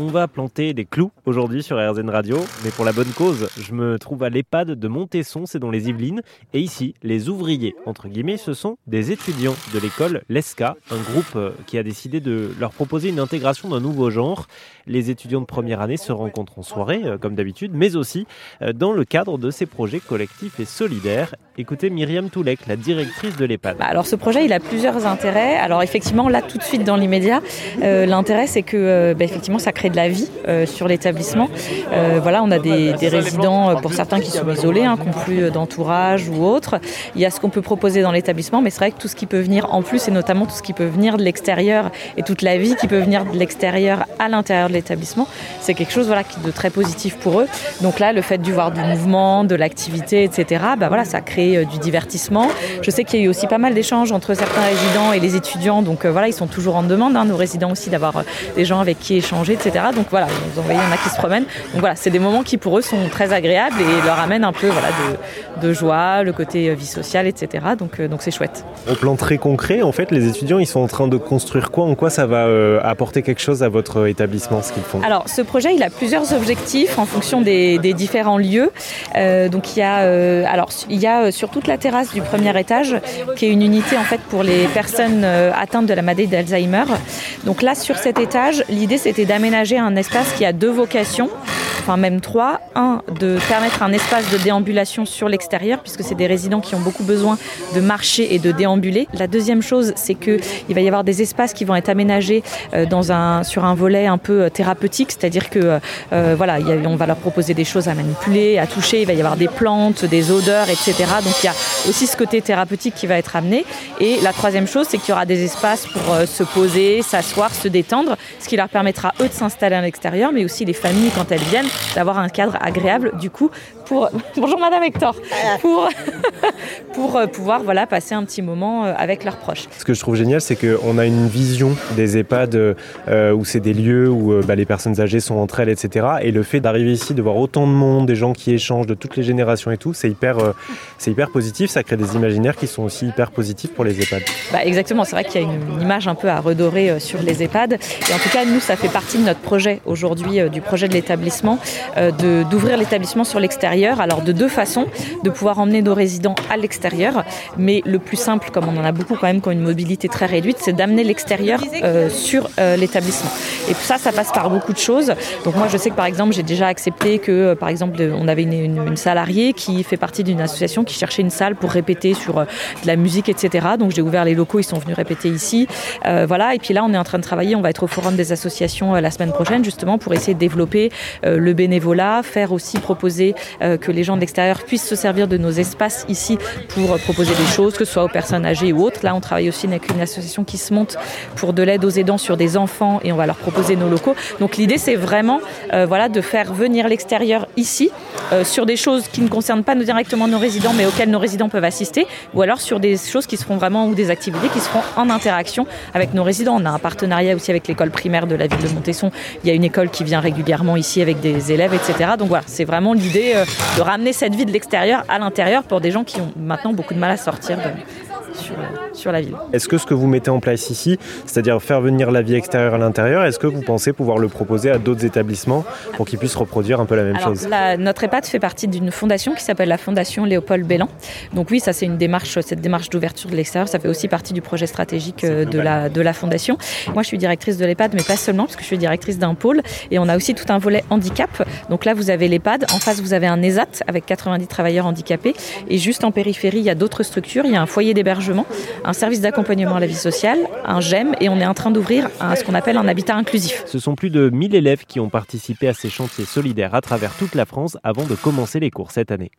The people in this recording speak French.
on va planter des clous aujourd'hui sur RZN Radio, mais pour la bonne cause. Je me trouve à l'EHPAD de Montesson, c'est dans les Yvelines. Et ici, les ouvriers, entre guillemets, ce sont des étudiants de l'école LESCA, un groupe euh, qui a décidé de leur proposer une intégration d'un nouveau genre. Les étudiants de première année se rencontrent en soirée, euh, comme d'habitude, mais aussi euh, dans le cadre de ces projets collectifs et solidaires. Écoutez Myriam Toulek, la directrice de l'EHPAD. Bah, alors ce projet, il a plusieurs intérêts. Alors effectivement, là tout de suite dans l'immédiat, l'intérêt c'est que bah, effectivement ça crée de la vie sur l'établissement. voilà, on a des, résidents pour certains qui sont isolés, hein, qui n'ont plus d'entourage ou autre. Il y a ce qu'on peut proposer dans l'établissement, mais c'est vrai que tout ce qui peut venir en plus, et notamment tout ce qui peut venir de l'extérieur et toute la vie qui peut venir de l'extérieur à l'intérieur de l'établissement, c'est quelque chose voilà, de très positif pour eux. Donc là, le fait de voir du mouvement, de l'activité, etc., bah voilà, ça crée euh, du divertissement. Je sais qu'il y a eu aussi pas mal d'échanges entre certains résidents et les étudiants, donc euh, voilà, ils sont toujours en demande, hein, nos résidents aussi, d'avoir euh, des gens avec qui échanger, etc. Donc voilà, vous en voyez, il y en a qui se promènent. Donc voilà, c'est des moments qui pour eux sont très agréables et leur amènent un peu voilà, de, de joie, le côté vie sociale, etc. Donc donc c'est chouette. Au plan très concret, en fait, les étudiants, ils sont en train de construire quoi En quoi ça va euh, apporter quelque chose à votre établissement, ce qu'ils font? Alors, ce projet, il a plusieurs objectifs en fonction des, différents lieux. Euh, donc, il y a, euh, alors, il y a sur toute la terrasse du premier étage, qui est une unité en fait pour les personnes atteintes de la maladie d'Alzheimer. Donc là, sur cet étage, l'idée, c'était d'aménager un espace qui a deux vocations enfin même trois. Un, de permettre un espace de déambulation sur l'extérieur, puisque c'est des résidents qui ont beaucoup besoin de marcher et de déambuler. La deuxième chose, c'est qu'il va y avoir des espaces qui vont être aménagés euh, dans un, sur un volet un peu euh, thérapeutique, c'est-à-dire que euh, voilà, on va leur proposer des choses à manipuler, à toucher, il va y avoir des plantes, des odeurs, etc. Donc il y a aussi ce côté thérapeutique qui va être amené. Et la troisième chose, c'est qu'il y aura des espaces pour se poser, s'asseoir, se détendre, ce qui leur permettra eux de s'installer à l'extérieur, mais aussi les familles quand elles viennent d'avoir un cadre agréable du coup pour bonjour Madame Hector pour pour euh, pouvoir voilà passer un petit moment euh, avec leurs proches. Ce que je trouve génial, c'est qu'on a une vision des EHPAD euh, où c'est des lieux où bah, les personnes âgées sont entre elles, etc. Et le fait d'arriver ici, de voir autant de monde, des gens qui échangent de toutes les générations et tout, c'est hyper c'est hyper positif. Ça crée des imaginaires qui sont aussi hyper positifs pour les EHPAD. Bah, exactement, c'est vrai qu'il y a une, image un peu à redorer sur les EHPAD. Et en tout cas, nous, ça fait partie de notre projet aujourd'hui, du projet de l'établissement, d'ouvrir l'établissement sur l'extérieur. Alors de deux façons, de pouvoir emmener nos résidents à l'extérieur, mais le plus simple, comme on en a beaucoup quand même qui ont une mobilité très réduite, c'est d'amener l'extérieur euh, sur euh, l'établissement. Et ça, ça passe par beaucoup de choses. Donc moi, je sais que par exemple, j'ai déjà accepté que, euh, par exemple, on avait une, salariée qui fait partie d'une association qui cherchait une salle pour répéter sur de la musique, etc. Donc j'ai ouvert les locaux, ils sont venus répéter ici. voilà. Et puis là, on est en train de travailler. On va être au forum des associations la semaine prochaine, justement, pour essayer de développer le bénévolat, faire aussi proposer que les gens de l'extérieur puissent se servir de nos espaces ici pour proposer des choses, que ce soit aux personnes âgées ou autres. Là, on travaille aussi avec une association qui se monte pour de l'aide aux aidants sur des enfants et on va leur proposer nos locaux. Donc l'idée, c'est vraiment euh, voilà, de faire venir l'extérieur ici euh, sur des choses qui ne concernent pas directement nos résidents, mais auxquelles nos résidents peuvent assister, ou alors sur des choses qui seront vraiment ou des activités qui seront en interaction avec nos résidents. On a un partenariat aussi avec l'école primaire de la ville de Montesson. Il y a une école qui vient régulièrement ici avec des élèves, etc. Donc voilà, c'est vraiment l'idée euh, de ramener cette vie de l'extérieur à l'intérieur pour des gens qui ont maintenant beaucoup de mal à sortir sur, la ville. Est-ce que ce que vous mettez en place ici, c'est-à-dire faire venir la vie extérieure à l'intérieur, est-ce que vous pensez pouvoir le proposer à d'autres établissements pour qu'ils puissent reproduire un peu la même chose? Notre EHPAD fait partie d'une fondation qui s'appelle la Fondation Léopold Bellan. Donc oui, ça c'est une démarche, cette démarche d'ouverture de l'extérieur, ça fait aussi partie du projet stratégique euh, de la, de la fondation. Moi je suis directrice de l'EHPAD, mais pas seulement, parce que je suis directrice d'un pôle, et on a aussi tout un volet handicap. Donc là vous avez l'EHPAD, en face vous avez un ESAT avec 90 travailleurs handicapés, et juste en périphérie il y a d'autres structures, il y a un foyer d'hébergement, un service d'accompagnement à la vie sociale, un GEM, et on est en train d'ouvrir ce qu'on appelle un habitat inclusif. Ce sont plus de 1000 élèves qui ont participé à ces chantiers solidaires à travers toute la France avant de commencer les cours cette année.